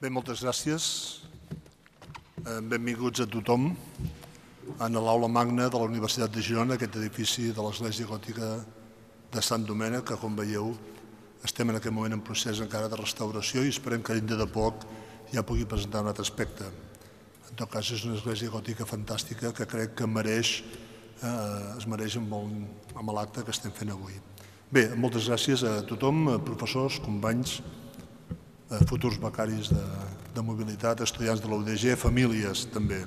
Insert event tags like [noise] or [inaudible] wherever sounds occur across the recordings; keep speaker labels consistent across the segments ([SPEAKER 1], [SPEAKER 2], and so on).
[SPEAKER 1] Bé, moltes gràcies. Eh, Benvinguts a tothom en l'aula magna de la Universitat de Girona, aquest edifici de l'Església Gòtica de Sant Domènec, que com veieu estem en aquest moment en procés encara de restauració i esperem que dintre de poc ja pugui presentar un altre aspecte. En tot cas, és una església gòtica fantàstica que crec que mereix, eh, es mereix amb, amb l'acte que estem fent avui. Bé, moltes gràcies a tothom, professors, companys, a futurs becaris de, de mobilitat, estudiants de la famílies també.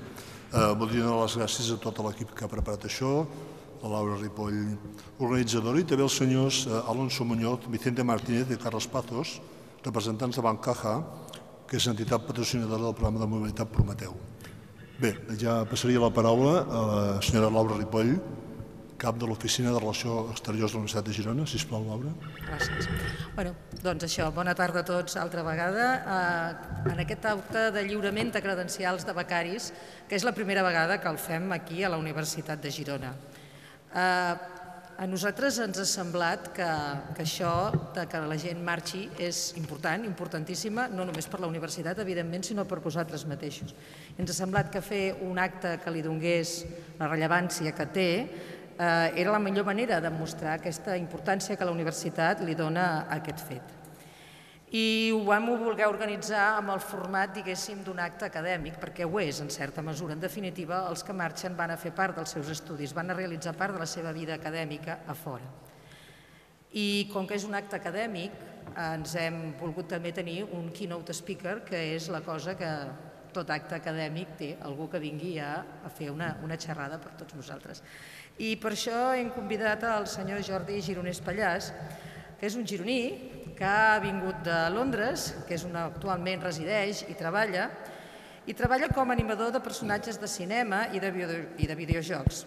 [SPEAKER 1] Eh, voldria donar les gràcies a tot l'equip que ha preparat això, la Laura Ripoll, organitzadora, i també els senyors eh, Alonso Muñoz, Vicente Martínez i Carles Pazos, representants de Bancaja, que és l'entitat patrocinadora del programa de mobilitat Prometeu. Bé, ja passaria la paraula a la senyora Laura Ripoll, cap de l'Oficina de Relació Exteriors de la Universitat de Girona. Sisplau, Laura.
[SPEAKER 2] Gràcies. Bueno, doncs això, bona tarda a tots altra vegada. Eh, en aquest acte de lliurament de credencials de becaris, que és la primera vegada que el fem aquí a la Universitat de Girona. Eh, a nosaltres ens ha semblat que, que això de que la gent marxi és important, importantíssima, no només per la universitat, evidentment, sinó per vosaltres mateixos. Ens ha semblat que fer un acte que li donés la rellevància que té eh, era la millor manera de mostrar aquesta importància que la universitat li dona a aquest fet. I ho vam voler organitzar amb el format, diguéssim, d'un acte acadèmic, perquè ho és, en certa mesura. En definitiva, els que marxen van a fer part dels seus estudis, van a realitzar part de la seva vida acadèmica a fora. I com que és un acte acadèmic, ens hem volgut també tenir un keynote speaker, que és la cosa que tot acte acadèmic té algú que vingui a, a fer una, una xerrada per tots nosaltres. I per això hem convidat al senyor Jordi Gironès Pallàs, que és un gironí que ha vingut de Londres, que és una, actualment resideix i treballa, i treballa com a animador de personatges de cinema i de, i de videojocs.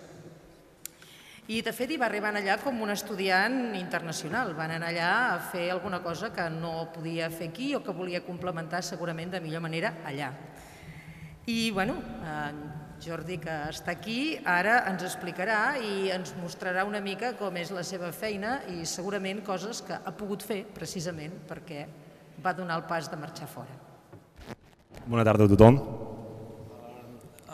[SPEAKER 2] I de fet hi va arribar allà com un estudiant internacional. Van anar allà a fer alguna cosa que no podia fer aquí o que volia complementar segurament de millor manera allà. I bueno, en Jordi, que està aquí, ara ens explicarà i ens mostrarà una mica com és la seva feina i segurament coses que ha pogut fer precisament perquè va donar el pas de marxar fora.
[SPEAKER 3] Bona tarda a tothom.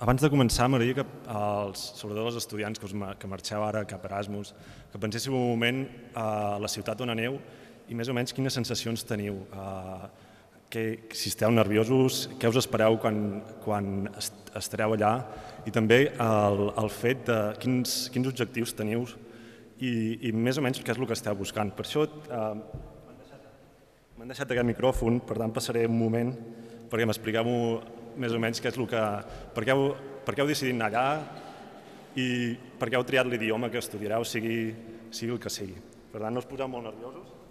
[SPEAKER 3] Abans de començar, m'agradaria que els, sobretot els estudiants que, us, que marxeu ara cap a Erasmus, que penséssiu un moment a la ciutat on aneu i més o menys quines sensacions teniu. Uh, que, si esteu nerviosos, què us espereu quan, quan estareu allà i també el, el fet de quins, quins objectius teniu i, i més o menys què és el que esteu buscant. Per això eh, m'han deixat aquest micròfon, per tant passaré un moment perquè m'expliqueu més o menys què és el que... Per què heu, per què heu decidit anar allà i per què heu triat l'idioma que estudiareu, sigui, sigui el que sigui. Per tant, no us poseu molt nerviosos.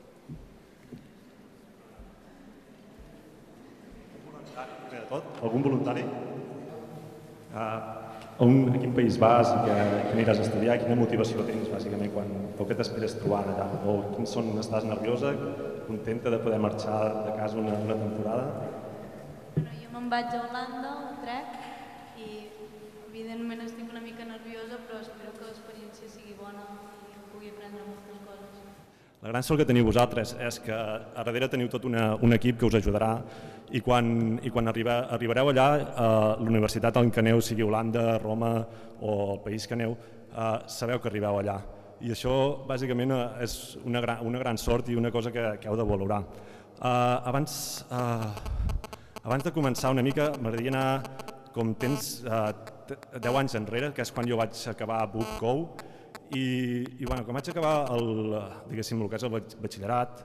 [SPEAKER 3] Tot? Algun voluntari? Uh, on, a quin país vas i que, que aniràs a estudiar? Quina motivació tens, bàsicament, quan, o què t'esperes trobar allà? O quins són, estàs nerviosa, contenta de poder marxar de casa una, una temporada?
[SPEAKER 4] Bueno, jo me'n vaig a Holanda, a Trek, i evidentment estic una mica nerviosa, però espero que l'experiència sigui bona i pugui aprendre moltes coses.
[SPEAKER 3] La gran sort que teniu vosaltres és que a darrere teniu tot una, un equip que us ajudarà i quan, i quan arriba, arribareu allà, a l'universitat en què aneu, sigui Holanda, Roma o el país que aneu, eh, sabeu que arribeu allà. I això, bàsicament, eh, és una gran, una gran sort i una cosa que, que heu de valorar. Uh, abans, uh, abans de començar una mica, m'agradaria anar com tens uh, 10 anys enrere, que és quan jo vaig acabar a BookGo, i, i bueno, quan vaig acabar el, el que és el batxillerat,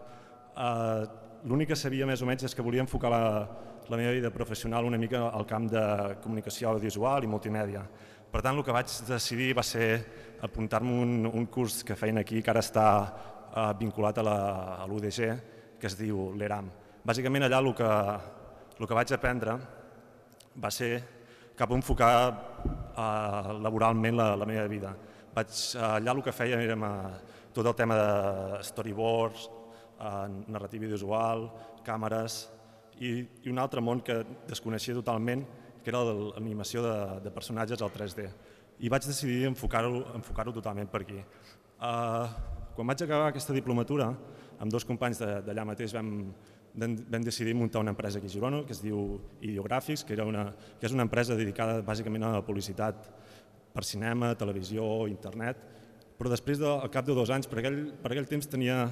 [SPEAKER 3] eh, l'únic que sabia més o menys és que volia enfocar la, la meva vida professional una mica al camp de comunicació audiovisual i multimèdia. Per tant, el que vaig decidir va ser apuntar-me un, un curs que feien aquí, que ara està eh, vinculat a l'UDG, que es diu l'ERAM. Bàsicament allà el que, el que vaig aprendre va ser cap a enfocar eh, laboralment la, la meva vida. Vaig, allà el que feia era tot el tema de storyboards, eh, narrativa visual, càmeres i, i un altre món que desconeixia totalment, que era l'animació de, de personatges al 3D. I vaig decidir enfocar-ho enfocar, totalment per aquí. Uh, quan vaig acabar aquesta diplomatura, amb dos companys d'allà mateix vam, vam decidir muntar una empresa aquí a Girona que es diu Ideogràfics, que, era una, que és una empresa dedicada bàsicament a la publicitat per cinema, televisió, internet, però després, de, al cap de dos anys, per aquell, per aquell temps tenia,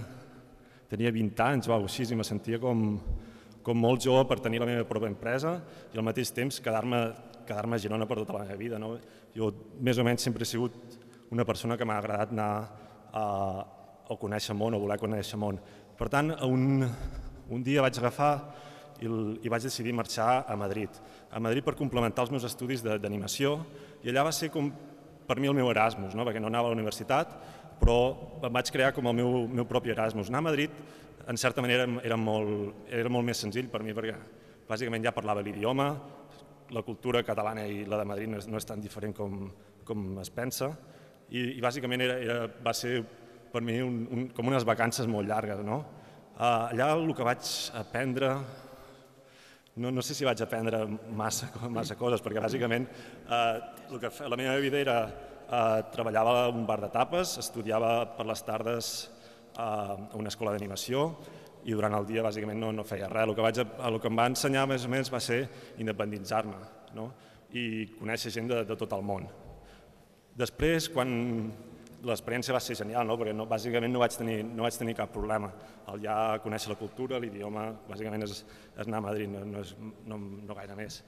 [SPEAKER 3] tenia 20 anys o alguna així i me sentia com, com molt jove per tenir la meva pròpia empresa i al mateix temps quedar-me quedar a Girona per tota la meva vida. No? Jo més o menys sempre he sigut una persona que m'ha agradat anar a, a conèixer món o voler conèixer món. Per tant, un, un dia vaig agafar i, i vaig decidir marxar a Madrid. A Madrid per complementar els meus estudis d'animació i allà va ser com per mi el meu Erasmus, no? perquè no anava a la universitat, però em vaig crear com el meu, meu propi Erasmus. Anar a Madrid, en certa manera, era molt, era molt més senzill per mi, perquè bàsicament ja parlava l'idioma, la cultura catalana i la de Madrid no és, no és tan diferent com, com es pensa, i, i bàsicament era, era, va ser per mi un, un, com unes vacances molt llargues. No? Uh, allà el que vaig aprendre, no, no sé si vaig aprendre massa, [laughs] massa coses, perquè bàsicament uh, el que, la meva vida era uh, treballava a un bar de tapes, estudiava per les tardes uh, a una escola d'animació i durant el dia bàsicament no, no feia res. El que, vaig, el que em va ensenyar més o menys va ser independitzar-me no? i conèixer gent de, de tot el món. Després, quan l'experiència va ser genial, no? perquè no, bàsicament no vaig, tenir, no vaig tenir cap problema. El ja conèixer la cultura, l'idioma, bàsicament és, és anar a Madrid, no, no, és, no, no gaire més.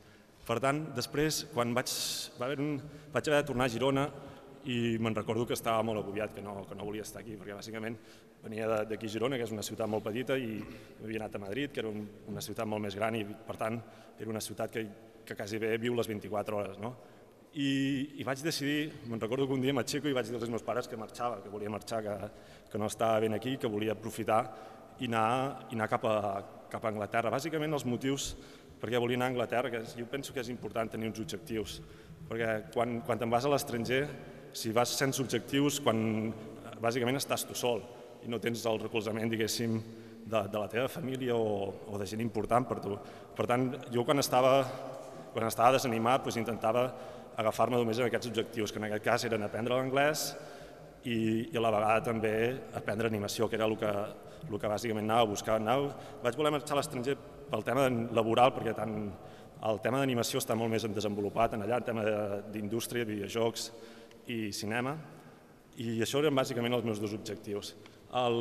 [SPEAKER 3] Per tant, després, quan vaig, va haver un, vaig haver de tornar a Girona i me'n recordo que estava molt agobiat, que no, que no volia estar aquí, perquè bàsicament venia d'aquí Girona, que és una ciutat molt petita, i havia anat a Madrid, que era un, una ciutat molt més gran, i per tant era una ciutat que, que quasi bé viu les 24 hores. No? I, i vaig decidir, me'n recordo que un dia m'aixeco i vaig dir als meus pares que marxava, que volia marxar, que, que no estava ben aquí, que volia aprofitar i anar, i anar cap, a, cap a Anglaterra. Bàsicament els motius perquè volia anar a Anglaterra, que jo penso que és important tenir uns objectius, perquè quan, quan te'n vas a l'estranger, si vas sense objectius, quan bàsicament estàs tu sol i no tens el recolzament, diguéssim, de, de la teva família o, o de gent important per tu. Per tant, jo quan estava, quan estava desanimat doncs intentava agafar-me només en aquests objectius, que en aquest cas eren aprendre l'anglès i, i a la vegada també aprendre animació, que era el que, el que bàsicament anava a buscar. Anava, vaig voler marxar a l'estranger pel tema laboral, perquè tant el tema d'animació està molt més desenvolupat en allà, el tema d'indústria, videojocs i cinema, i això eren bàsicament els meus dos objectius. El,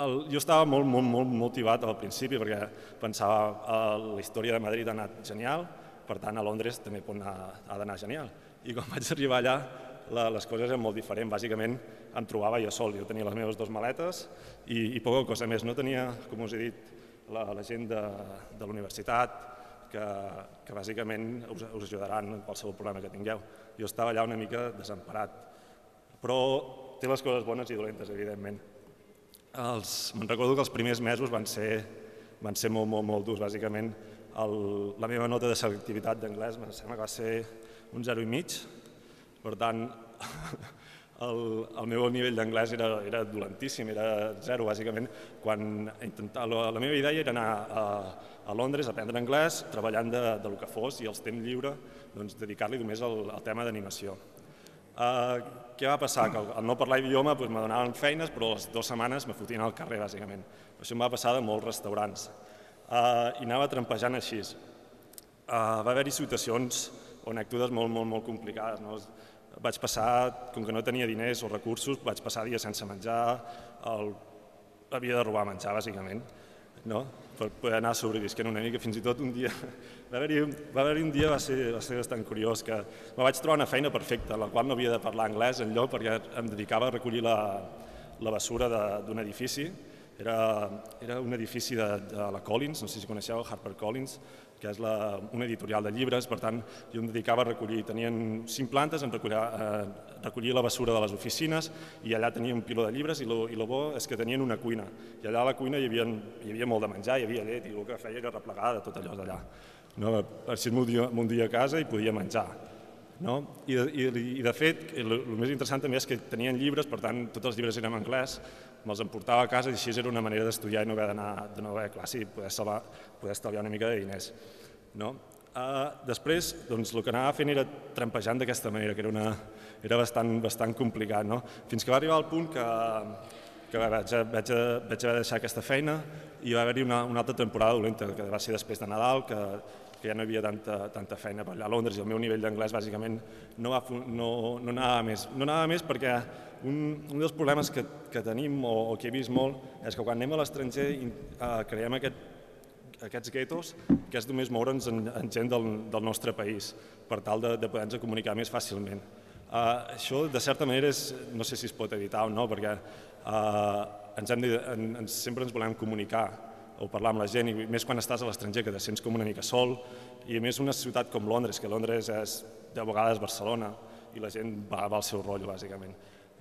[SPEAKER 3] el, jo estava molt, molt, molt motivat al principi perquè pensava que la història de Madrid ha anat genial, per tant, a Londres també pot anar, ha d'anar genial. I quan [laughs] vaig arribar allà, la, les coses eren molt diferents. Bàsicament, em trobava jo sol. Jo tenia les meves dues maletes i, i poca cosa més. No tenia, com us he dit, la, la gent de, de la universitat, que, que bàsicament us, us ajudaran en qualsevol problema que tingueu. Jo estava allà una mica desemparat, però té les coses bones i dolentes, evidentment. Els, me'n recordo que els primers mesos van ser, van ser molt, molt, molt durs. Bàsicament, el, la meva nota de selectivitat d'anglès em sembla que va ser un 0 i mig, per tant [laughs] el, el meu nivell d'anglès era, era dolentíssim, era zero bàsicament. Quan intentar, la, la meva idea era anar a, a Londres a aprendre anglès, treballant de, de lo que fos i els temps lliure doncs, dedicar-li només al, al tema d'animació. Uh, què va passar? Que al no parlar idioma doncs, me donaven feines, però les dues setmanes me fotien al carrer, bàsicament. Això em va passar de molts restaurants uh, i anava trempejant així. Uh, va haver-hi situacions o anècdotes molt, molt, molt complicades. No? Vaig passar, com que no tenia diners o recursos, vaig passar dies sense menjar, el... havia de robar menjar, bàsicament, no? Per poder anar sobrevisquent una mica. Fins i tot un dia, [laughs] va haver-hi va haver un dia, va ser, va ser bastant curiós, que me vaig trobar una feina perfecta, la qual no havia de parlar anglès enlloc perquè em dedicava a recollir la, la bessura d'un edifici era, era un edifici de, de la Collins, no sé si coneixeu Harper Collins, que és la, una editorial de llibres, per tant, jo em dedicava a recollir, tenien cinc plantes, em recollia, eh, recollia la bessura de les oficines i allà tenia un piló de llibres i lo, i lo bo és que tenien una cuina. I allà a la cuina hi havia, hi havia molt de menjar, hi havia llet i el que feia era replegar de tot allò d'allà. No? Així m'ho dia a casa i podia menjar. No? I, i, I de fet, el, el més interessant també és que tenien llibres, per tant, tots els llibres eren en anglès, me'ls emportava a casa i així era una manera d'estudiar i no haver d'anar de no haver a classe i poder, salvar, poder estalviar una mica de diners. No? Uh, després, doncs, el que anava fent era trampejant d'aquesta manera, que era, una, era bastant, bastant complicat, no? fins que va arribar al punt que, que vaig, vaig, vaig haver de deixar aquesta feina i va haver-hi una, una altra temporada dolenta, que va ser després de Nadal, que, que ja no hi havia tanta, tanta feina per allà a Londres i el meu nivell d'anglès bàsicament no, va, no, no anava més. No anava més perquè un, un dels problemes que, que tenim o, o que he vist molt és que quan anem a l'estranger eh, creiem aquest aquests guetos, que és només moure'ns en, en gent del, del nostre país per tal de, de poder-nos comunicar més fàcilment. Uh, això, de certa manera, és, no sé si es pot evitar o no, perquè uh, ens hem de, en, en, sempre ens volem comunicar o parlar amb la gent, i més quan estàs a l'estranger, que te sents com una mica sol, i a més una ciutat com Londres, que Londres és de vegades Barcelona, i la gent va, va al seu rotllo, bàsicament.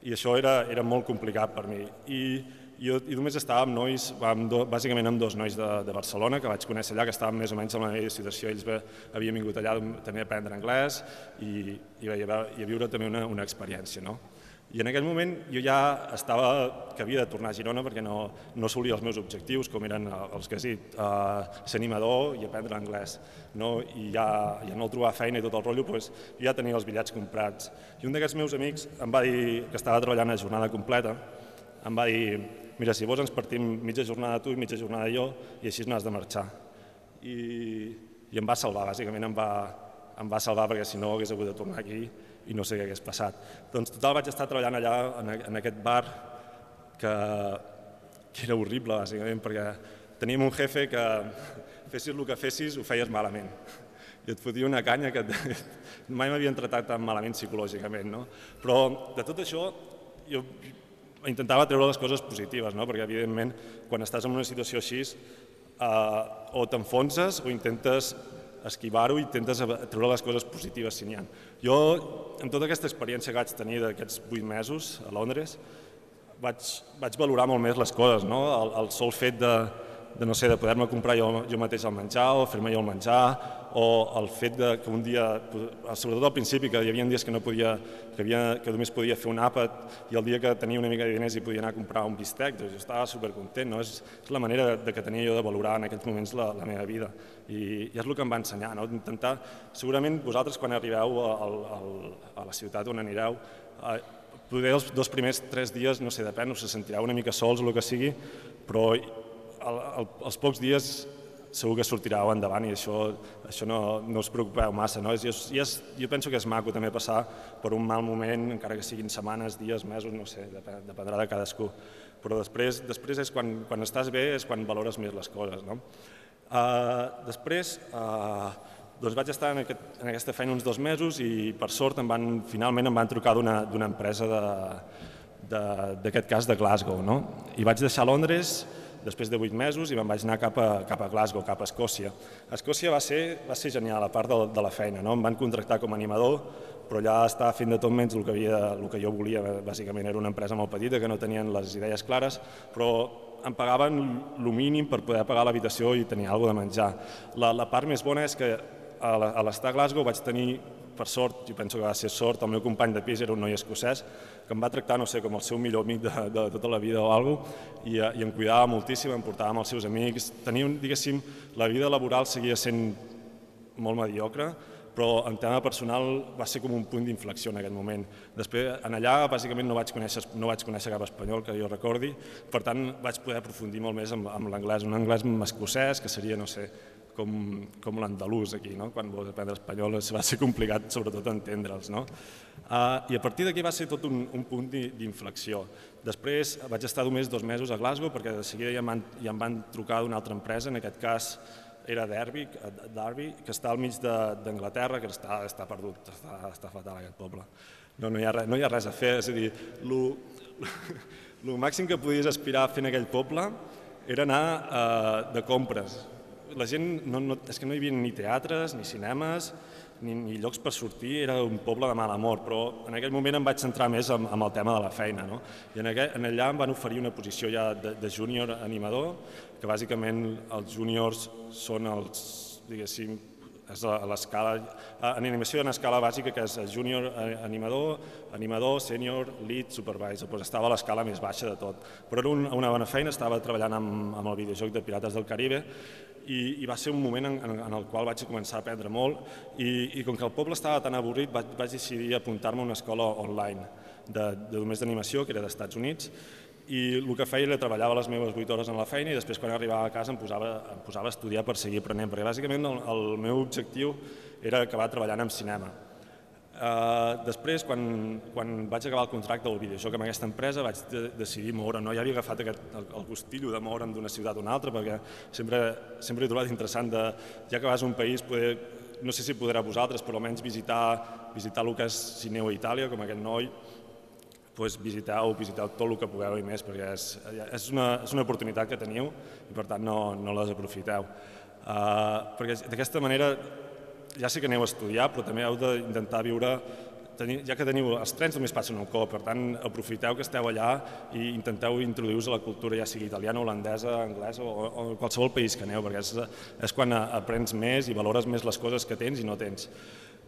[SPEAKER 3] I això era, era molt complicat per mi. I jo, i només estava amb nois, amb do, bàsicament amb dos nois de, de Barcelona, que vaig conèixer allà, que estaven més o menys en la meva situació. Ells ve, havien vingut allà també a aprendre anglès i, i, a, i a viure també una, una experiència. No? I en aquell moment jo ja estava que havia de tornar a Girona perquè no, no assolia els meus objectius, com eren els que has dit, uh, ser animador i aprendre anglès. No? I ja, ja no trobar feina i tot el rotllo, doncs, ja tenia els bitllets comprats. I un d'aquests meus amics em va dir que estava treballant a jornada completa, em va dir, mira, si vols ens partim mitja jornada tu i mitja jornada jo i així no has de marxar. I, i em va salvar, bàsicament em va, em va salvar perquè si no hagués hagut de tornar aquí i no sé què hagués passat. Doncs total vaig estar treballant allà en, en aquest bar que, que era horrible, bàsicament, perquè teníem un jefe que fessis el que fessis ho feies malament i et fotia una canya que [laughs] mai m'havien tratat tan malament psicològicament. No? Però de tot això jo intentava treure les coses positives, no? perquè evidentment quan estàs en una situació així eh, o t'enfonses o intentes esquivar-ho i intentes treure les coses positives si n'hi ha. Jo, amb tota aquesta experiència que vaig tenir d'aquests vuit mesos a Londres, vaig, vaig valorar molt més les coses, no? el, el sol fet de, de, no sé, de poder-me comprar jo, jo mateix el menjar o fer-me jo el menjar o el fet de que un dia, sobretot al principi, que hi havia dies que no podia, que, havia, que només podia fer un àpat i el dia que tenia una mica de diners i podia anar a comprar un bistec, doncs jo estava supercontent, no? és, és la manera de, de que tenia jo de valorar en aquells moments la, la meva vida i, i és el que em va ensenyar, no? intentar, segurament vosaltres quan arribeu al, a la ciutat on anireu, eh, poder els dos primers tres dies, no sé, depèn, us sentireu una mica sols o el que sigui, però el, el, els pocs dies segur que sortirà endavant i això, això no, no us preocupeu massa. No? És, és, jo penso que és maco també passar per un mal moment, encara que siguin setmanes, dies, mesos, no sé, dependrà de cadascú. Però després, després és quan, quan estàs bé és quan valores més les coses. No? Uh, després, uh, doncs vaig estar en, aquest, en aquesta feina uns dos mesos i per sort em van, finalment em van trucar d'una empresa d'aquest cas de Glasgow. No? I vaig deixar Londres després de vuit mesos i me'n vaig anar cap a, cap a Glasgow, cap a Escòcia. Escòcia va ser, va ser genial, a part de, de la feina. No? Em van contractar com a animador, però allà estava fent de tot menys el que, havia, el que jo volia. Bàsicament era una empresa molt petita, que no tenien les idees clares, però em pagaven el mínim per poder pagar l'habitació i tenir alguna de menjar. La, la part més bona és que a l'estar a Glasgow vaig tenir per sort, jo penso que va ser sort, el meu company de pis era un noi escocès que em va tractar, no sé, com el seu millor amic de, de tota la vida o alguna cosa, i, eh, i em cuidava moltíssim, em portava amb els seus amics, tenia, diguéssim, la vida laboral seguia sent molt mediocre, però en tema personal va ser com un punt d'inflexió en aquell moment. Després, en allà, bàsicament, no vaig, conèixer, no vaig conèixer cap espanyol que jo recordi, per tant, vaig poder aprofundir molt més amb, amb l'anglès, un anglès escocès, que seria, no sé, com, com l'andalús aquí, no? quan vols aprendre espanyol va ser complicat sobretot entendre'ls. No? Uh, I a partir d'aquí va ser tot un, un punt d'inflexió. Després vaig estar només dos mesos a Glasgow perquè de seguida ja ja em van trucar d'una altra empresa, en aquest cas era Derby, Derby que està al mig d'Anglaterra, que està, està perdut, està, està fatal aquest poble. No, no, hi ha res, no hi ha res a fer, és a dir, el màxim que podies aspirar fent aquell poble era anar uh, de compres, la gent, no, no, és que no hi havia ni teatres, ni cinemes, ni, ni llocs per sortir, era un poble de mal amor, però en aquell moment em vaig centrar més en, en el tema de la feina. No? I en, aquell, en allà em van oferir una posició ja de, de júnior animador, que bàsicament els júniors són els, diguéssim, és a l'escala, en animació una escala bàsica que és júnior eh, animador, animador, sènior, lead, supervisor, doncs estava a l'escala més baixa de tot. Però era una bona feina, estava treballant amb, amb el videojoc de Pirates del Caribe i, i va ser un moment en, en el qual vaig començar a aprendre molt i, i com que el poble estava tan avorrit vaig, vaig decidir apuntar-me a una escola online de, de només d'animació, que era dels Estats Units, i el que feia era treballar les meves 8 hores en la feina i després quan arribava a casa em posava, em posava a estudiar per seguir aprenent, perquè bàsicament el, el meu objectiu era acabar treballant en cinema. Uh, després, quan, quan vaig acabar el contracte del videojoc amb aquesta empresa, vaig de, decidir moure. No? Ja havia agafat aquest, el, el gustillo de moure'm d'una ciutat a una altra, perquè sempre, sempre he trobat interessant de, ja que vas a un país, poder, no sé si podrà vosaltres, però almenys visitar, visitar el que és Cineu a Itàlia, com aquest noi, pues, visiteu, visiteu tot el que pugueu i més, perquè és, és, una, és una oportunitat que teniu i per tant no, no les aprofiteu. Uh, perquè d'aquesta manera ja sé que aneu a estudiar, però també heu d'intentar viure tenir, ja que teniu els trens només passen al cop, per tant aprofiteu que esteu allà i intenteu introduir-vos a la cultura, ja sigui italiana, holandesa, anglesa o, o qualsevol país que aneu, perquè és, és quan aprens més i valores més les coses que tens i no tens.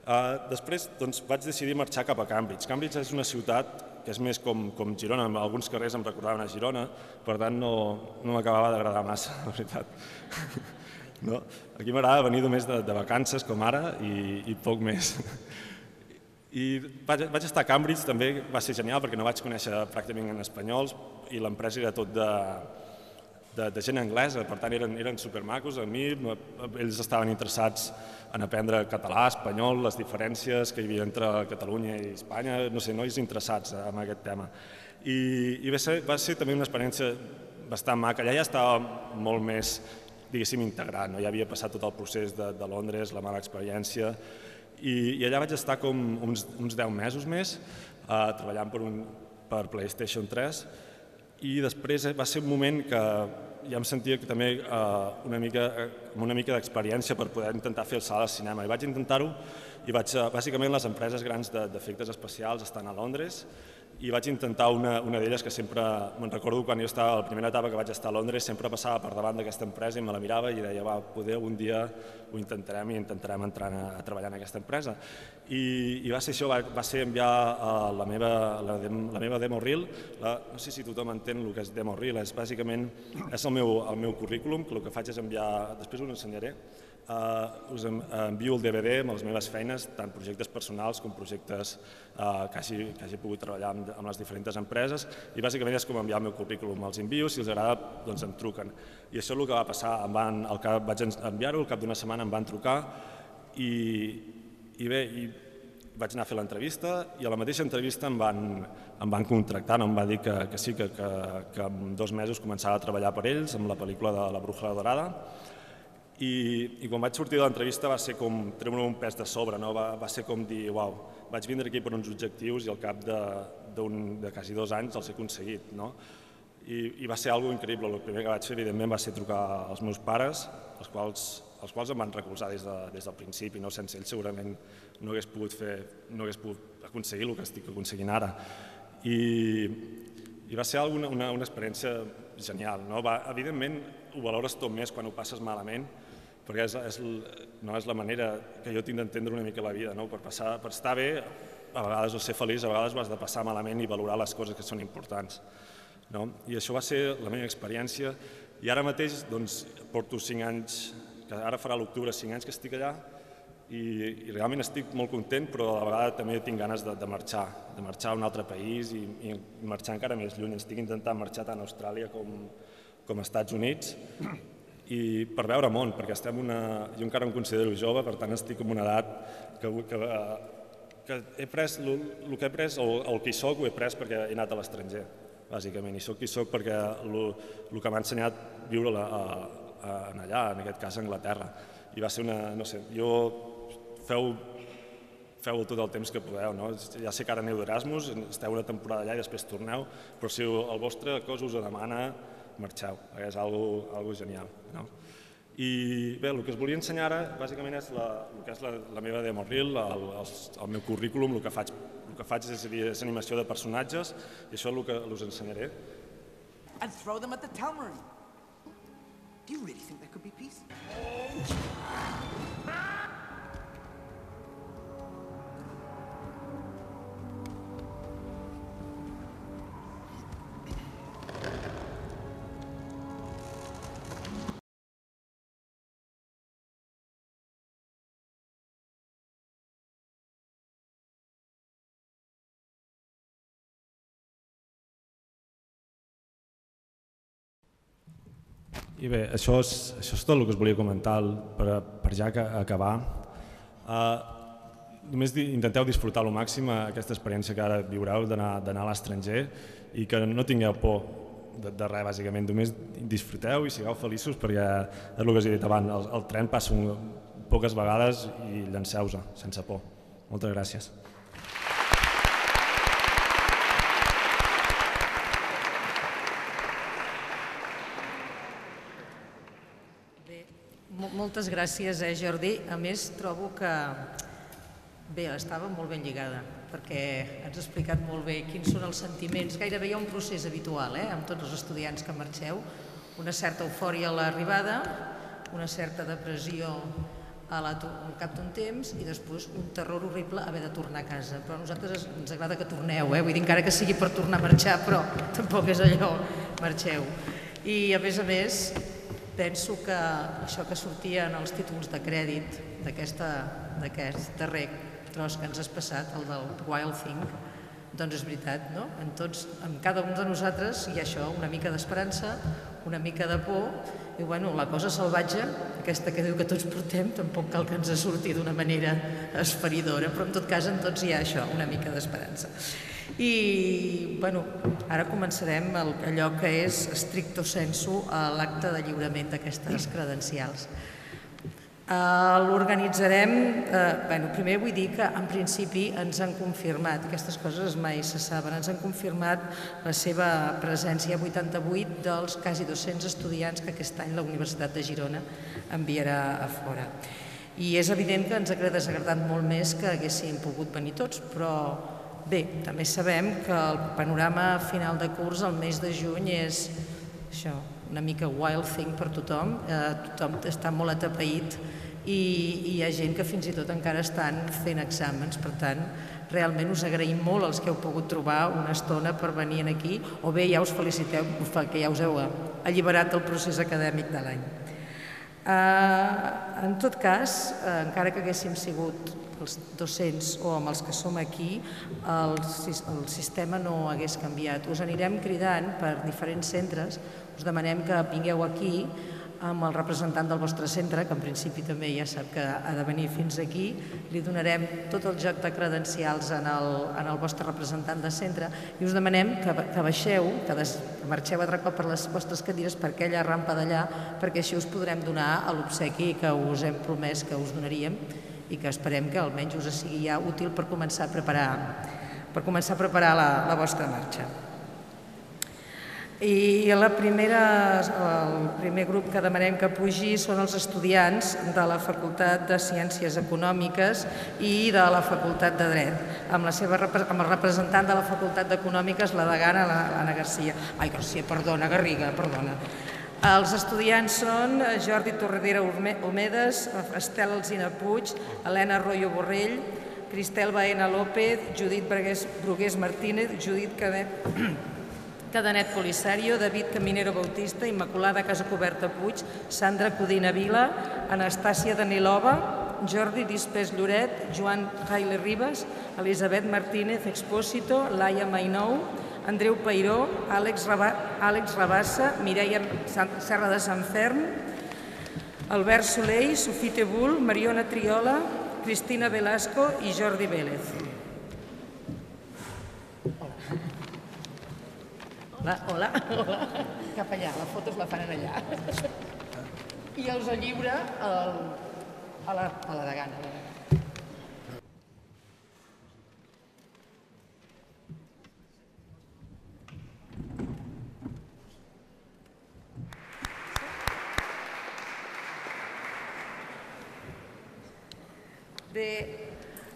[SPEAKER 3] Uh, després doncs, vaig decidir marxar cap a Cambridge. Cambridge és una ciutat que és més com, com Girona, en alguns carrers em recordaven a Girona, per tant no, no m'acabava d'agradar massa, la veritat. [laughs] No? Aquí m'agrada venir només de, de vacances, com ara, i, i poc més. [laughs] I vaig, vaig estar a Cambridge, també va ser genial perquè no vaig conèixer pràcticament en espanyols i l'empresa era tot de, de, de gent anglesa, per tant eren, eren supermacos a mi, ells estaven interessats en aprendre català, espanyol, les diferències que hi havia entre Catalunya i Espanya, no sé, nois interessats en aquest tema. I, i va, ser, va ser també una experiència bastant maca, allà ja estava molt més, diguéssim, integrat, no? ja havia passat tot el procés de, de Londres, la mala experiència, i, i allà vaig estar com uns, uns 10 mesos més, uh, treballant per, un, per PlayStation 3, i després va ser un moment que ja em sentia que també eh, una mica, eh, amb una mica d'experiència per poder intentar fer el salt al cinema. I vaig intentar-ho i vaig, eh, bàsicament les empreses grans d'efectes de, especials estan a Londres i vaig intentar una, una d'elles que sempre, me'n recordo quan jo estava, la primera etapa que vaig estar a Londres, sempre passava per davant d'aquesta empresa i me la mirava i deia, va, poder un dia ho intentarem i intentarem entrar a, a treballar en aquesta empresa. I, i va ser això, va, va ser enviar uh, la, meva, la, la meva demo reel, la, no sé si tothom entén el que és demo reel, és bàsicament és el meu, el meu currículum, que el que faig és enviar, després us ensenyaré, Uh, us envio el DVD amb les meves feines, tant projectes personals com projectes uh, que, hagi, que hagi pogut treballar amb, amb les diferents empreses i bàsicament és com enviar el meu currículum. Els envio, si els agrada, doncs em truquen. I això és el que va passar, em van, el que vaig enviar-ho, al cap d'una setmana em van trucar i, i bé, i vaig anar a fer l'entrevista i a la mateixa entrevista em van, em van contractar, no? em va dir que, que sí, que, que, que en dos mesos començava a treballar per ells amb la pel·lícula de La Bruja Dorada i, i quan vaig sortir de l'entrevista va ser com treure un pes de sobre, no? va, va ser com dir, uau, vaig vindre aquí per uns objectius i al cap de, un, de quasi dos anys els he aconseguit. No? I, I va ser algo increïble. El primer que vaig fer, evidentment, va ser trucar als meus pares, els quals, els quals em van recolzar des, de, des del principi. No? Sense ells segurament no hagués pogut, fer, no hagués pogut aconseguir el que estic aconseguint ara. I, i va ser una, una, una experiència genial. No? Va, evidentment, ho valores tot més quan ho passes malament, perquè és, és, no és la manera que jo tinc d'entendre una mica la vida, no? per, passar, per estar bé, a vegades o ser feliç, a vegades ho has de passar malament i valorar les coses que són importants. No? I això va ser la meva experiència i ara mateix doncs, porto 5 anys, que ara farà l'octubre 5 anys que estic allà i, i realment estic molt content però a la vegada també tinc ganes de, de marxar, de marxar a un altre país i, i marxar encara més lluny. Estic intentant marxar tant a Austràlia com, com als Estats Units i per veure món, perquè estem una... jo encara em considero jove, per tant estic en una edat que, que, que he pres, el, el que he pres, el, el que hi soc ho he pres perquè he anat a l'estranger, bàsicament, i soc qui soc perquè el, el que m'ha ensenyat viure la, a, a, a allà, en aquest cas a Anglaterra, i va ser una, no sé, jo feu feu tot el temps que podeu. No? Ja sé que ara aneu d'Erasmus, esteu una temporada allà i després torneu, però si el vostre cos us ho demana, marxeu, és algo, algo genial. No? I bé, el que us volia ensenyar ara, bàsicament, és la, el que és la, la meva demo reel, el, el, el meu currículum, el que faig, el que faig és, és animació de personatges, i això és el que us ensenyaré.
[SPEAKER 5] And throw them at the Telmarine. Do you really think there could be peace?
[SPEAKER 3] I bé, això és, això és tot el que us volia comentar per, per ja acabar. Uh, només intenteu disfrutar al màxim aquesta experiència que ara viureu d'anar a l'estranger i que no tingueu por de, de res, bàsicament. Només disfruteu i sigueu feliços perquè és el que us he dit abans, el, el tren passa un, poques vegades i llanceu-se sense por. Moltes gràcies.
[SPEAKER 2] Moltes gràcies, eh, Jordi. A més, trobo que bé, estava molt ben lligada, perquè ens ha explicat molt bé quins són els sentiments. Gairebé hi ha un procés habitual eh, amb tots els estudiants que marxeu. Una certa eufòria a l'arribada, una certa depressió a la, al cap d'un temps i després un terror horrible haver de tornar a casa. Però a nosaltres ens agrada que torneu, eh? vull dir, encara que sigui per tornar a marxar, però [laughs] tampoc és allò, marxeu. I a més a més, penso que això que sortia en els títols de crèdit d'aquest darrer tros que ens has passat, el del Wild Thing, doncs és veritat, no? En, tots, en cada un de nosaltres hi ha això, una mica d'esperança, una mica de por, i bueno, la cosa salvatge, aquesta que diu que tots portem, tampoc cal que ens surti d'una manera esferidora, però en tot cas en tots hi ha això, una mica d'esperança. I bueno, ara començarem el, allò que és stricto sensu l'acte de lliurament d'aquestes credencials. Uh, L'organitzarem, uh, bueno, primer vull dir que en principi ens han confirmat, aquestes coses mai se saben, ens han confirmat la seva presència 88 dels quasi 200 estudiants que aquest any la Universitat de Girona enviarà a fora. I és evident que ens hagués desagradat molt més que haguessin pogut venir tots, però bé, també sabem que el panorama final de curs el mes de juny és això, una mica wild thing per tothom, eh, tothom està molt atapeït i, i hi ha gent que fins i tot encara estan fent exàmens, per tant, realment us agraïm molt els que heu pogut trobar una estona per venir aquí, o bé ja us feliciteu que ja us heu alliberat del procés acadèmic de l'any. Uh, en tot cas, uh, encara que haguéssim sigut els 200 o amb els que som aquí, el, el sistema no hagués canviat. Us anirem cridant per diferents centres us demanem que vingueu aquí amb el representant del vostre centre, que en principi també ja sap que ha de venir fins aquí, li donarem tot el joc de credencials en el, en el vostre representant de centre i us demanem que, que baixeu, que des, marxeu altre cop per les vostres cadires per aquella rampa d'allà, perquè així us podrem donar l'obsequi que us hem promès que us donaríem i que esperem que almenys us sigui ja útil per començar a preparar, per començar a preparar la, la vostra marxa. I la primera, el primer grup que demanem que pugi són els estudiants de la Facultat de Ciències Econòmiques i de la Facultat de Dret, amb, la seva, amb el representant de la Facultat d'Econòmiques, la degana, l'Anna Garcia. Ai, Garcia, perdona, Garriga, perdona. Els estudiants són Jordi Torredera Omedes, Estel Alzina Puig, Helena Arroyo Borrell, Cristel Baena López, Judit Brugués, Martínez, Judit Cadet, [clears throat] Cadanet Polisario, David Caminero Bautista, Immaculada Casacoberta Puig, Sandra Codina Vila, Anastàcia Danilova, Jordi Dispés Lloret, Joan Jaile Ribas, Elisabet Martínez Expósito, Laia Mainou, Andreu Peiró, Àlex, Àlex Rabassa, Mireia Serra de Sant Ferm, Albert Soleil, Sofite Bull, Mariona Triola, Cristina Velasco i Jordi Vélez. Hola, hola. Cap allà, la foto es la fan allà. I els lliure el, a, la, a la degana. Bé,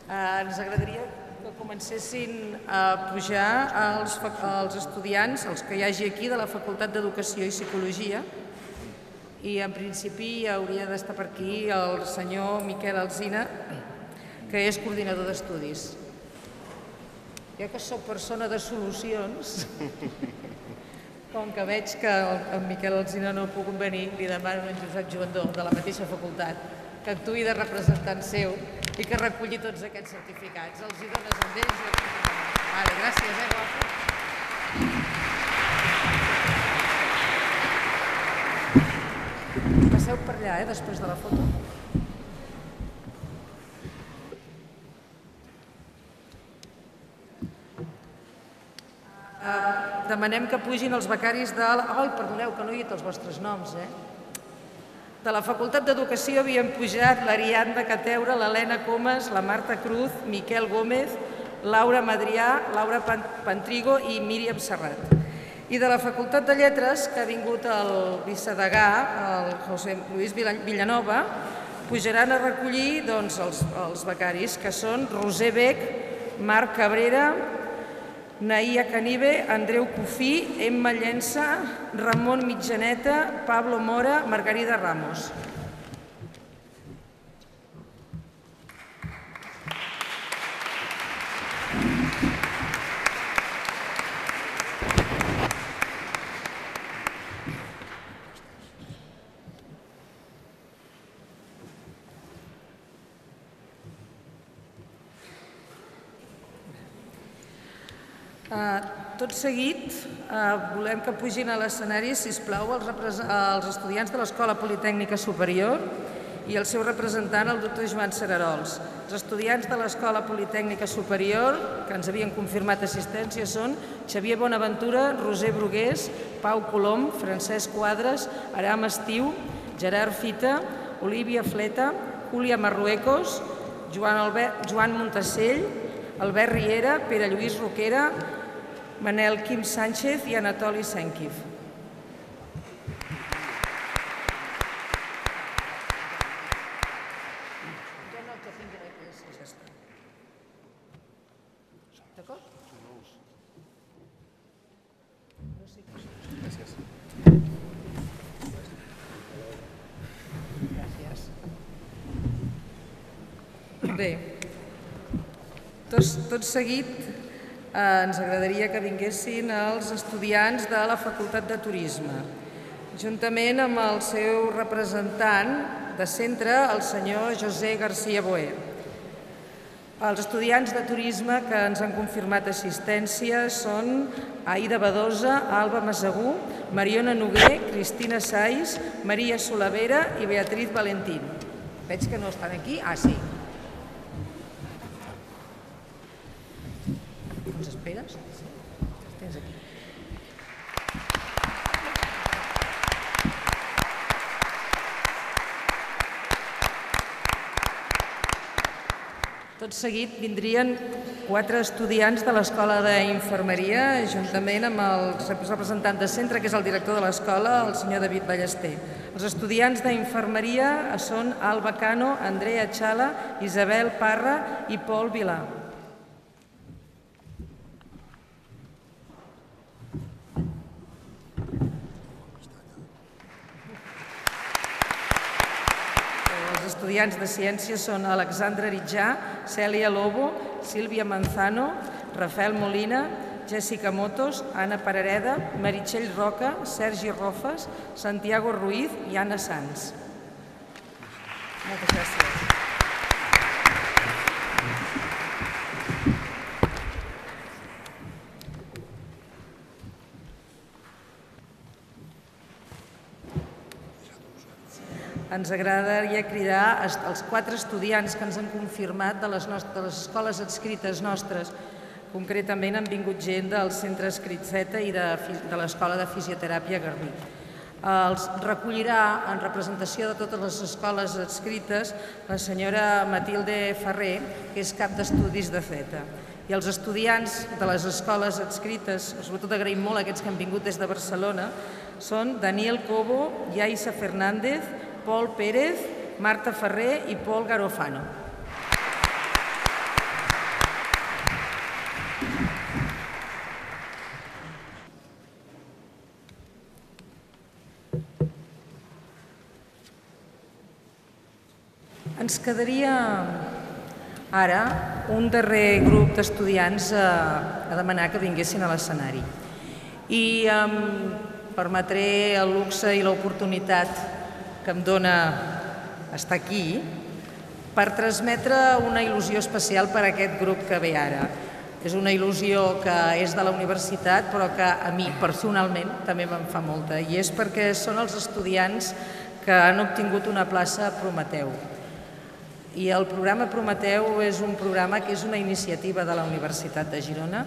[SPEAKER 2] eh, ens agradaria que comencessin a pujar els, els estudiants, els que hi hagi aquí, de la Facultat d'Educació i Psicologia, i en principi hauria d'estar per aquí el senyor Miquel Alzina, que és coordinador d'estudis. Jo que sóc persona de solucions, [laughs] com que veig que el Miquel Alzina no pogut venir, li demano a en Josep Joandó, de la mateixa facultat, que actuï de representant seu i que reculli tots aquests certificats. Els hi dones amb ells Vale, gràcies, eh, guapo. Passeu per allà, eh, després de la foto. Uh, demanem que pugin els becaris de... Ai, perdoneu, que no he dit els vostres noms, eh? De la Facultat d'Educació havien pujat l'Ariadna Cateura, l'Helena Comas, la Marta Cruz, Miquel Gómez, Laura Madrià, Laura Pantrigo i Míriam Serrat. I de la Facultat de Lletres, que ha vingut el vicedegà, el José Luis Villanova, pujaran a recollir doncs, els, els becaris, que són Roser Beck, Marc Cabrera, Naïa Canive, Andreu Cofí, Emma Llença, Ramon Mitjaneta, Pablo Mora, Margarida Ramos. Uh, tot seguit, uh, volem que pugin a l'escenari, si plau, els, els estudiants de l'Escola Politècnica Superior i el seu representant, el doctor Joan Serarols. Els estudiants de l'Escola Politècnica Superior, que ens havien confirmat assistència, són Xavier Bonaventura, Roser Brugués, Pau Colom, Francesc Quadres, Aram Estiu, Gerard Fita, Olivia Fleta, Júlia Marruecos, Joan, Albert, Joan Montassell, Albert Riera, Pere Lluís Roquera, Manel Quim Sánchez i Anatoli Senkiv. Bé, tot, tot seguit ens agradaria que vinguessin els estudiants de la Facultat de Turisme, juntament amb el seu representant de centre, el senyor José García Boé. Els estudiants de turisme que ens han confirmat assistència són Aida Badosa, Alba Masagú, Mariona Noguer, Cristina Saiz, Maria Solavera i Beatriz Valentín. Veig que no estan aquí? Ah, sí. Ens esperes? Sí. Tens aquí. Tot seguit vindrien quatre estudiants de l'Escola d'Infermeria, juntament amb el representant de centre, que és el director de l'escola, el senyor David Ballester. Els estudiants d'Infermeria són Alba Cano, Andrea Chala, Isabel Parra i Pol Vilà. Estudiants de ciències són Alexandra Ritjà, Cèlia Lobo, Sílvia Manzano, Rafael Molina, Jessica Motos, Anna Parareda, Meritxell Roca, Sergi Rofes, Santiago Ruiz i Anna Sanz. Moltes gràcies. Ens agradaria cridar els quatre estudiants que ens han confirmat de les, nostres, de les escoles adscrites nostres. Concretament han vingut gent del centre Escritzeta i de, de l'Escola de Fisioteràpia Garbí. Els recollirà en representació de totes les escoles adscrites la senyora Matilde Ferrer, que és cap d'estudis de CETA. I els estudiants de les escoles adscrites, sobretot agraïm molt aquests que han vingut des de Barcelona, són Daniel Cobo, Yaisa Fernández, Pol Pérez, Marta Ferrer i Pol Garofano. Ens quedaria ara un darrer grup d'estudiants a, a demanar que vinguessin a l'escenari. I em permetré el luxe i l'oportunitat que em dona estar aquí per transmetre una il·lusió especial per a aquest grup que ve ara. És una il·lusió que és de la universitat, però que a mi personalment també me'n fa molta, i és perquè són els estudiants que han obtingut una plaça a Prometeu. I el programa Prometeu és un programa que és una iniciativa de la Universitat de Girona,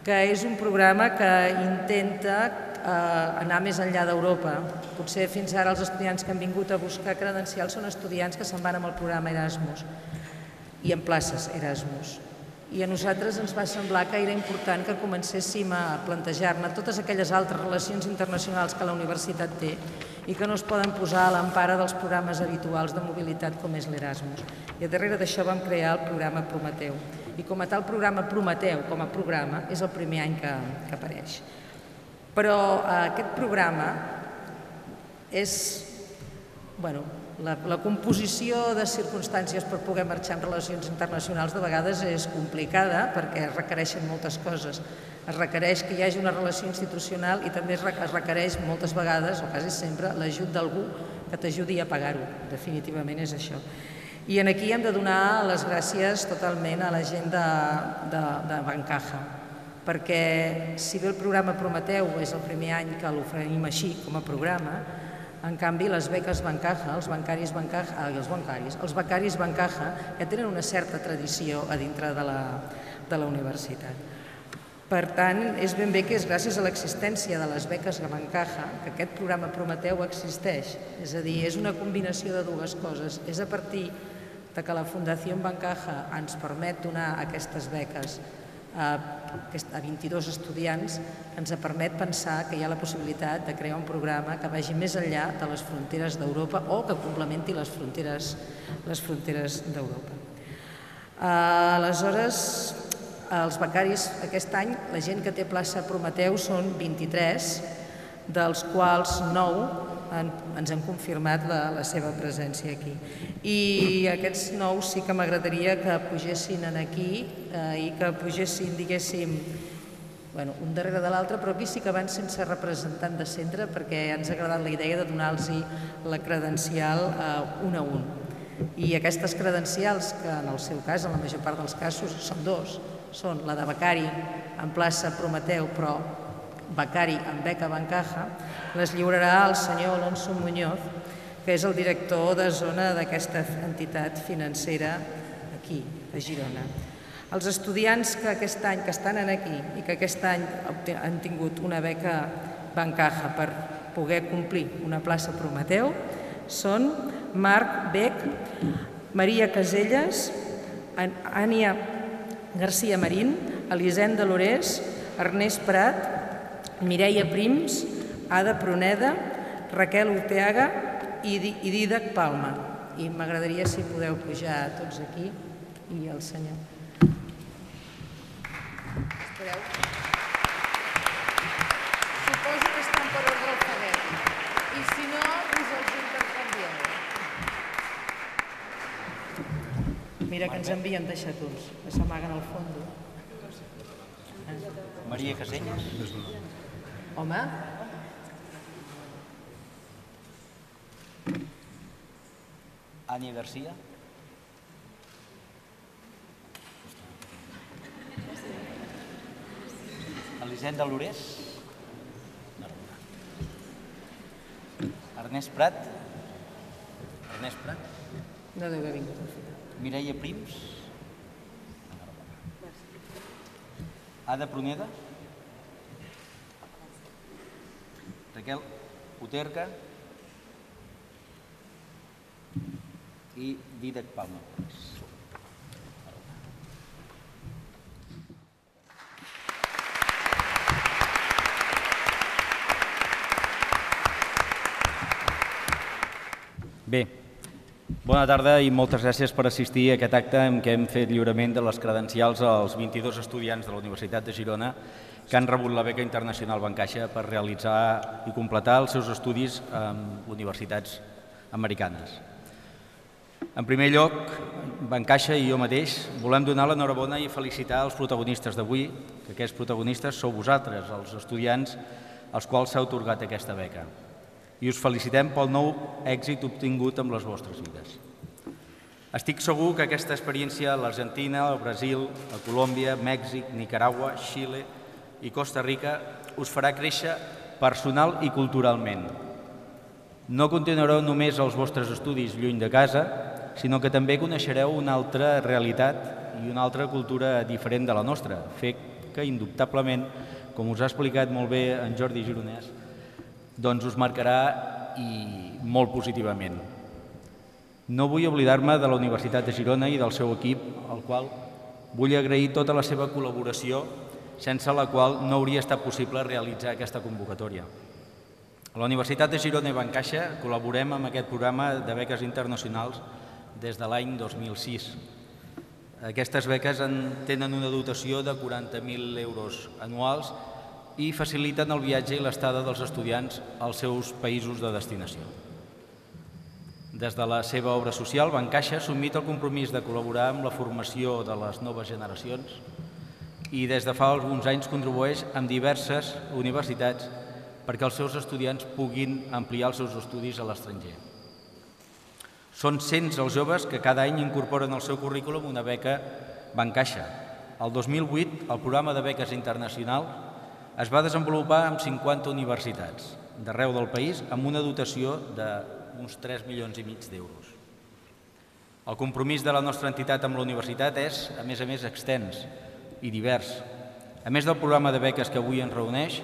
[SPEAKER 2] que és un programa que intenta eh, anar més enllà d'Europa. Potser fins ara els estudiants que han vingut a buscar credencials són estudiants que se'n van amb el programa Erasmus i en places Erasmus. I a nosaltres ens va semblar que era important que comencéssim a plantejar-ne totes aquelles altres relacions internacionals que la universitat té i que no es poden posar a l'empara dels programes habituals de mobilitat com és l'Erasmus. I a darrere d'això vam crear el programa Prometeu. I com a tal programa Prometeu, com a programa, és el primer any que, que apareix. Però eh, aquest programa és bueno, la, la composició de circumstàncies per poder marxar en relacions internacionals de vegades és complicada perquè es requereixen moltes coses. Es requereix que hi hagi una relació institucional i també es requereix moltes vegades, o quasi sempre, l'ajut d'algú que t'ajudi a pagar-ho. Definitivament és això. I en aquí hem de donar les gràcies totalment a la gent de, de, de Bancaja, perquè si bé el programa Prometeu és el primer any que l'oferim així com a programa, en canvi, les beques Bancaja, els bancaris Bancaja, ah, els bancaris, els becaris Bancaja, ja tenen una certa tradició a dintre de la, de la universitat. Per tant, és ben bé que és gràcies a l'existència de les beques Bancaja que aquest programa Prometeu existeix. És a dir, és una combinació de dues coses. És a partir de que la Fundació Bancaja ens permet donar aquestes beques a 22 estudiants ens permet pensar que hi ha la possibilitat de crear un programa que vagi més enllà de les fronteres d'Europa o que complementi les fronteres, les fronteres d'Europa. Aleshores, els becaris aquest any, la gent que té plaça Prometeu són 23, dels quals 9 en, ens han confirmat la, la seva presència aquí. I aquests nous sí que m'agradaria que pugessin en aquí eh, i que pugessin, diguéssim, bueno, un darrere de l'altre, però aquí sí que van sense representant de centre perquè ens ha agradat la idea de donar-los la credencial eh, un a un. I aquestes credencials, que en el seu cas, en la major part dels casos, són dos, són la de becari en plaça Prometeu, però becari amb beca Bancaja, les lliurarà el senyor Alonso Muñoz, que és el director de zona d'aquesta entitat financera aquí, a Girona. Els estudiants que aquest any que estan aquí i que aquest any han tingut una beca Bancaja per poder complir una plaça Prometeu són Marc Beck, Maria Caselles, Ània García Marín, Elisenda Lorés, Ernest Prat, Mireia Prims, Ada Pruneda, Raquel Urteaga i Didac Palma. I m'agradaria si podeu pujar tots aquí i el senyor. Espereu. Suposo que estan per ordre alfabètic. I si no, us els intercanviem. Mira que ens havien deixat uns, que s'amaguen al fons.
[SPEAKER 6] Maria Caselles.
[SPEAKER 2] Home.
[SPEAKER 6] Ània Garcia. Elisenda Lorés. Ernest Prat. Ernest Prat.
[SPEAKER 2] No deu haver vingut al final.
[SPEAKER 6] Mireia Prims. Ada Pruneda. Raquel Uterca i Didac Palma. Bé, bona tarda i moltes gràcies per assistir a aquest acte en què hem fet lliurament de les credencials als 22 estudiants de la Universitat de Girona que han rebut la beca internacional Bancaixa per realitzar i completar els seus estudis en universitats americanes. En primer lloc, Bancaixa i jo mateix volem donar l'enhorabona i felicitar els protagonistes d'avui, que aquests protagonistes sou vosaltres, els estudiants als quals s'ha otorgat aquesta beca. I us felicitem pel nou èxit obtingut amb les vostres vides. Estic segur que aquesta experiència a l'Argentina, al Brasil, a Colòmbia, Mèxic, Nicaragua, Xile, i Costa Rica us farà créixer personal i culturalment. No continuareu només els vostres estudis lluny de casa, sinó que també coneixereu una altra realitat i una altra cultura diferent de la nostra, fet que indubtablement, com us ha explicat molt bé en Jordi Gironès, doncs us marcarà i molt positivament. No vull oblidar-me de la Universitat de Girona i del seu equip, al qual vull agrair tota la seva col·laboració, sense la qual no hauria estat possible realitzar aquesta convocatòria. A la Universitat de Girona i Bancaixa col·laborem amb aquest programa de beques internacionals des de l'any 2006. Aquestes beques en tenen una dotació de 40.000 euros anuals i faciliten el viatge i l'estada dels estudiants als seus països de destinació. Des de la seva obra social, Bancaixa assumit el compromís de col·laborar amb la formació de les noves generacions i des de fa alguns anys contribueix amb diverses universitats perquè els seus estudiants puguin ampliar els seus estudis a l'estranger. Són cents els joves que cada any incorporen al seu currículum una beca Bancaixa. El 2008, el programa de beques internacional es va desenvolupar amb 50 universitats d'arreu del país amb una dotació de uns 3 milions i mig d'euros. El compromís de la nostra entitat amb la universitat és, a més a més, extens i divers. A més del programa de beques que avui ens reuneix,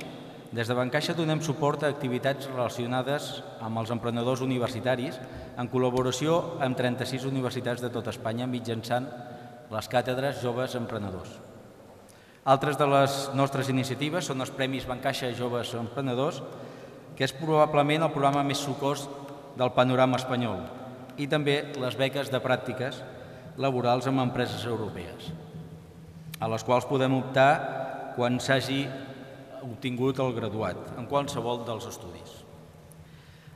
[SPEAKER 6] des de Bancaixa donem suport a activitats relacionades amb els emprenedors universitaris en col·laboració amb 36 universitats de tot Espanya mitjançant les càtedres Joves Emprenedors. Altres de les nostres iniciatives són els Premis Bancaixa Joves Emprenedors, que és probablement el programa més sucós del panorama espanyol i també les beques de pràctiques laborals amb empreses europees, a les quals podem optar quan s'hagi obtingut el graduat en qualsevol dels estudis.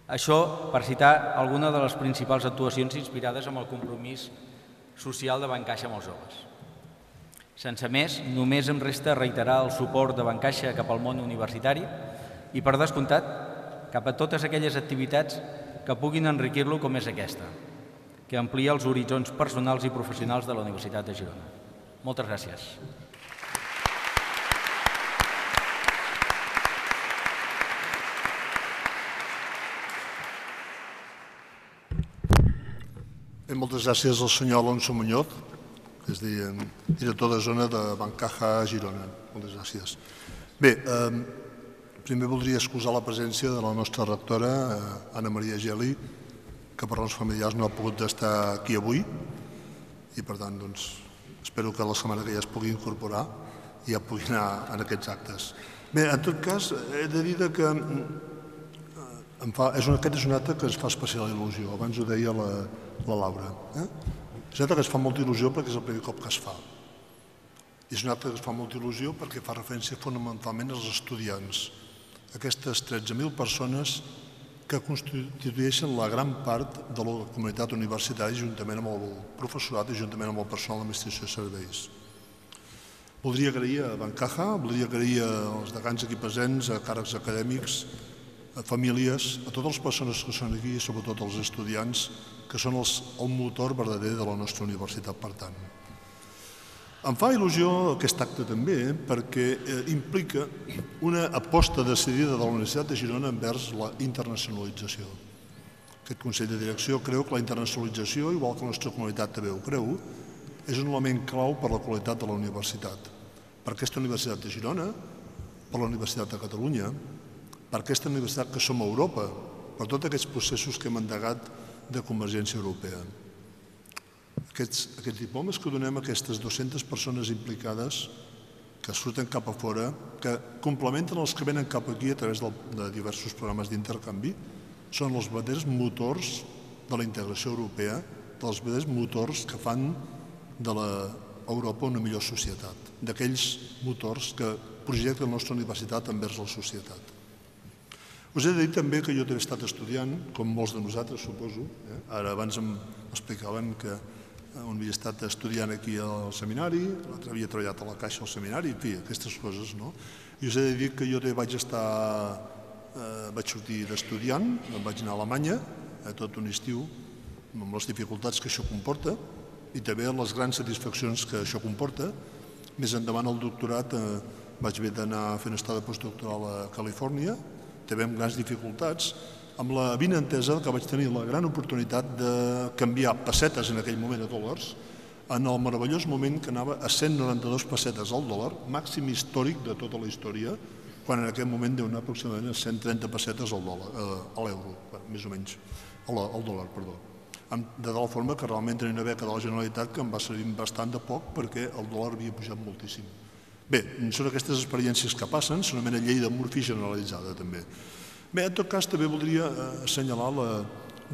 [SPEAKER 6] Això per citar alguna de les principals actuacions inspirades amb el compromís social de Bancaixa amb els joves. Sense més, només em resta reiterar el suport de Bancaixa cap al món universitari i, per descomptat, cap a totes aquelles activitats que puguin enriquir-lo com és aquesta, que amplia els horitzons personals i professionals de la Universitat de Girona. Moltes gràcies.
[SPEAKER 1] Bé, moltes gràcies al senyor Alonso Muñoz, que és director de zona de Bancaja Girona. Moltes gràcies. Bé, eh, Primer voldria excusar la presència de la nostra rectora, eh, Anna Maria Geli, que per raons familiars no ha pogut estar aquí avui i per tant doncs, espero que la setmana que ja es pugui incorporar i ja pugui anar en aquests actes. Bé, en tot cas, he de dir que eh, em fa, és un, aquest és un acte que ens fa especial il·lusió, abans ho deia la, la Laura. Eh? És un acte que es fa molta il·lusió perquè és el primer cop que es fa. És un acte que es fa molta il·lusió perquè fa referència fonamentalment als estudiants, aquestes 13.000 persones que constitueixen la gran part de la comunitat universitària juntament amb el professorat i juntament amb el personal d'administració de serveis. Voldria agrair a Bancaja, voldria agrair als degans aquí presents, a càrrecs acadèmics, a famílies, a totes les persones que són aquí i sobretot als estudiants que són els, el motor verdader de la nostra universitat, per tant. Em fa il·lusió aquest acte també perquè eh, implica una aposta decidida de la Universitat de Girona envers la internacionalització. Aquest Consell de Direcció creu que la internacionalització, igual que la nostra comunitat també ho creu, és un element clau per la qualitat de la universitat. Per aquesta Universitat de Girona, per la Universitat de Catalunya, per aquesta universitat que som a Europa, per tots aquests processos que hem endegat de Convergència Europea aquests, aquests diplomes que donem a aquestes 200 persones implicades que surten cap a fora, que complementen els que venen cap aquí a través del, de diversos programes d'intercanvi, són els verdaders motors de la integració europea, dels verdaders motors que fan de l'Europa una millor societat, d'aquells motors que projecten la nostra universitat envers la societat. Us he de dir també que jo també he estat estudiant, com molts de nosaltres, suposo. Eh? Ara abans em explicaven que on havia estat estudiant aquí al seminari, l'altre havia treballat a la Caixa al seminari, en fi, aquestes coses, no? I us he de dir que jo vaig estar, eh, vaig sortir d'estudiant, vaig anar a Alemanya, eh, tot un estiu, amb les dificultats que això comporta, i també les grans satisfaccions que això comporta. Més endavant al doctorat eh, vaig haver d'anar a una estada postdoctoral a Califòrnia, també amb grans dificultats, amb la vinentesa que vaig tenir la gran oportunitat de canviar pessetes en aquell moment a dòlars en el meravellós moment que anava a 192 pessetes al dòlar, màxim històric de tota la història, quan en aquest moment deu anar aproximadament a 130 pessetes al dòlar, eh, a l'euro, més o menys, al, dòlar, perdó. De tal forma que realment tenia una beca de la Generalitat que em va servir bastant de poc perquè el dòlar havia pujat moltíssim. Bé, són aquestes experiències que passen, s'anomena llei de Murphy generalitzada també. Bé, en tot cas també voldria eh, assenyalar la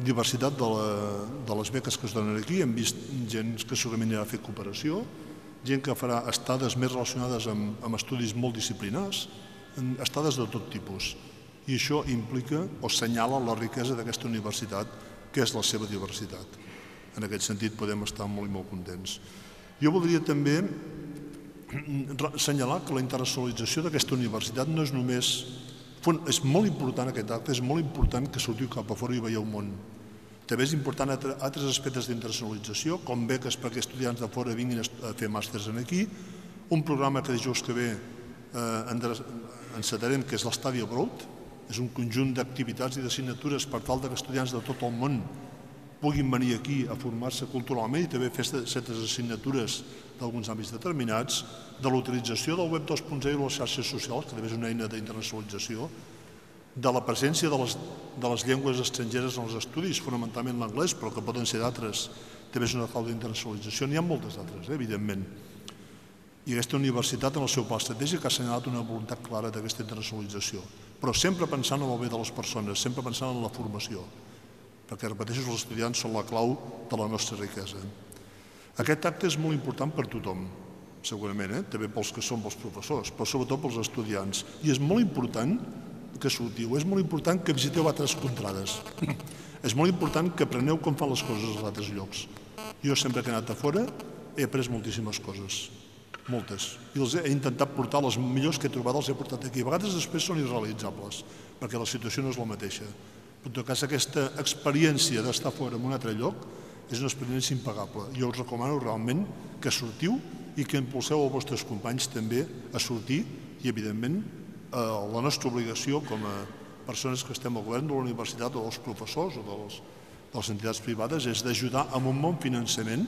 [SPEAKER 1] diversitat de, la, de les beques que es donen aquí. Hem vist gent que segurament anirà a fer cooperació, gent que farà estades més relacionades amb, amb estudis molt disciplinars, estades de tot tipus. I això implica o senyala la riquesa d'aquesta universitat, que és la seva diversitat. En aquest sentit podem estar molt i molt contents. Jo voldria també assenyalar que la internacionalització d'aquesta universitat no és només... És molt important aquest acte, és molt important que sortiu cap a fora i veieu món. També és important altres aspectes d'internacionalització, com beques perquè estudiants de fora vinguin a fer màsters en aquí, un programa que dijous que ve eh, encetarem, que és l'Estadi Abroad, és un conjunt d'activitats i d'assignatures per tal que estudiants de tot el món puguin venir aquí a formar-se culturalment i també fer certes assignatures d'alguns àmbits determinats, de l'utilització del web 2.0 i les xarxes socials, que també és una eina d'internacionalització, de la presència de les, de les llengües estrangeres en els estudis, fonamentalment l'anglès, però que poden ser d'altres, també és una clau d'internacionalització. N'hi ha moltes altres, eh, evidentment. I aquesta universitat, en el seu pla estratègic, ha assenyalat una voluntat clara d'aquesta internacionalització, però sempre pensant en el bé de les persones, sempre pensant en la formació, perquè, repeteixo, els estudiants són la clau de la nostra riquesa. Aquest acte és molt important per tothom, segurament, eh? també pels que són els professors, però sobretot pels estudiants. I és molt important que sortiu, és molt important que visiteu altres contrades. és molt important que apreneu com fan les coses als altres llocs. Jo sempre que he anat a fora he après moltíssimes coses, moltes. I els he intentat portar les millors que he trobat, els he portat aquí. A vegades després són irrealitzables, perquè la situació no és la mateixa. Però en tot cas, aquesta experiència d'estar fora en un altre lloc és una experiència impagable. Jo us recomano realment que sortiu i que impulseu els vostres companys també a sortir i, evidentment, eh, la nostra obligació com a persones que estem al govern de la universitat o dels professors o dels, de les entitats privades és d'ajudar amb un bon finançament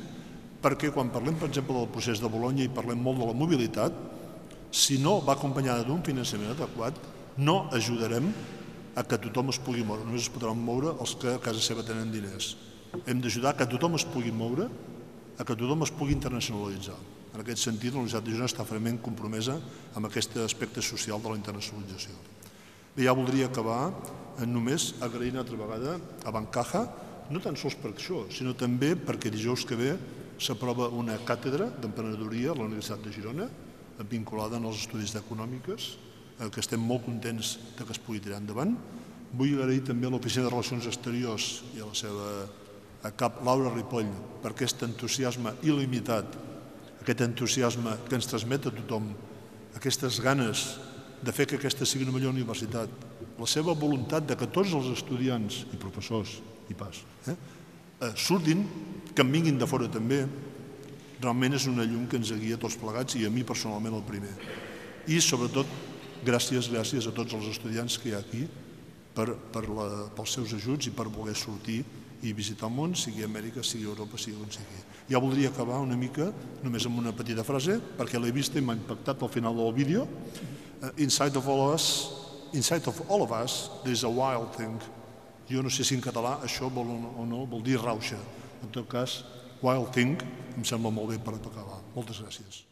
[SPEAKER 1] perquè quan parlem, per exemple, del procés de Bologna i parlem molt de la mobilitat, si no va acompanyada d'un finançament adequat, no ajudarem a que tothom es pugui moure. Només es podran moure els que a casa seva tenen diners hem d'ajudar que tothom es pugui moure, a que tothom es pugui internacionalitzar. En aquest sentit, la Universitat de Girona està fermament compromesa amb aquest aspecte social de la internacionalització. Bé, ja voldria acabar només agraint una altra vegada a Bancaja, no tan sols per això, sinó també perquè dijous que ve s'aprova una càtedra d'emprenedoria a la Universitat de Girona, vinculada als estudis d'econòmiques, eh, que estem molt contents que es pugui tirar endavant. Vull agrair també a l'Oficina de Relacions Exteriors i a la seva a cap Laura Ripoll per aquest entusiasme il·limitat, aquest entusiasme que ens transmet a tothom, aquestes ganes de fer que aquesta sigui una millor universitat, la seva voluntat de que tots els estudiants i professors i pas eh, eh, surtin, que en vinguin de fora també, realment és una llum que ens guia tots plegats i a mi personalment el primer. I sobretot gràcies, gràcies a tots els estudiants que hi ha aquí per, per la, pels seus ajuts i per voler sortir i visitar el món, sigui Amèrica, sigui Europa, sigui on sigui. Ja voldria acabar una mica només amb una petita frase, perquè l'he vista i m'ha impactat al final del vídeo. Uh, inside of all of us, inside of all of us, there is a wild thing. Jo no sé si en català això vol o no, vol dir rauxa. En tot cas, wild thing em sembla molt bé per acabar. Moltes gràcies.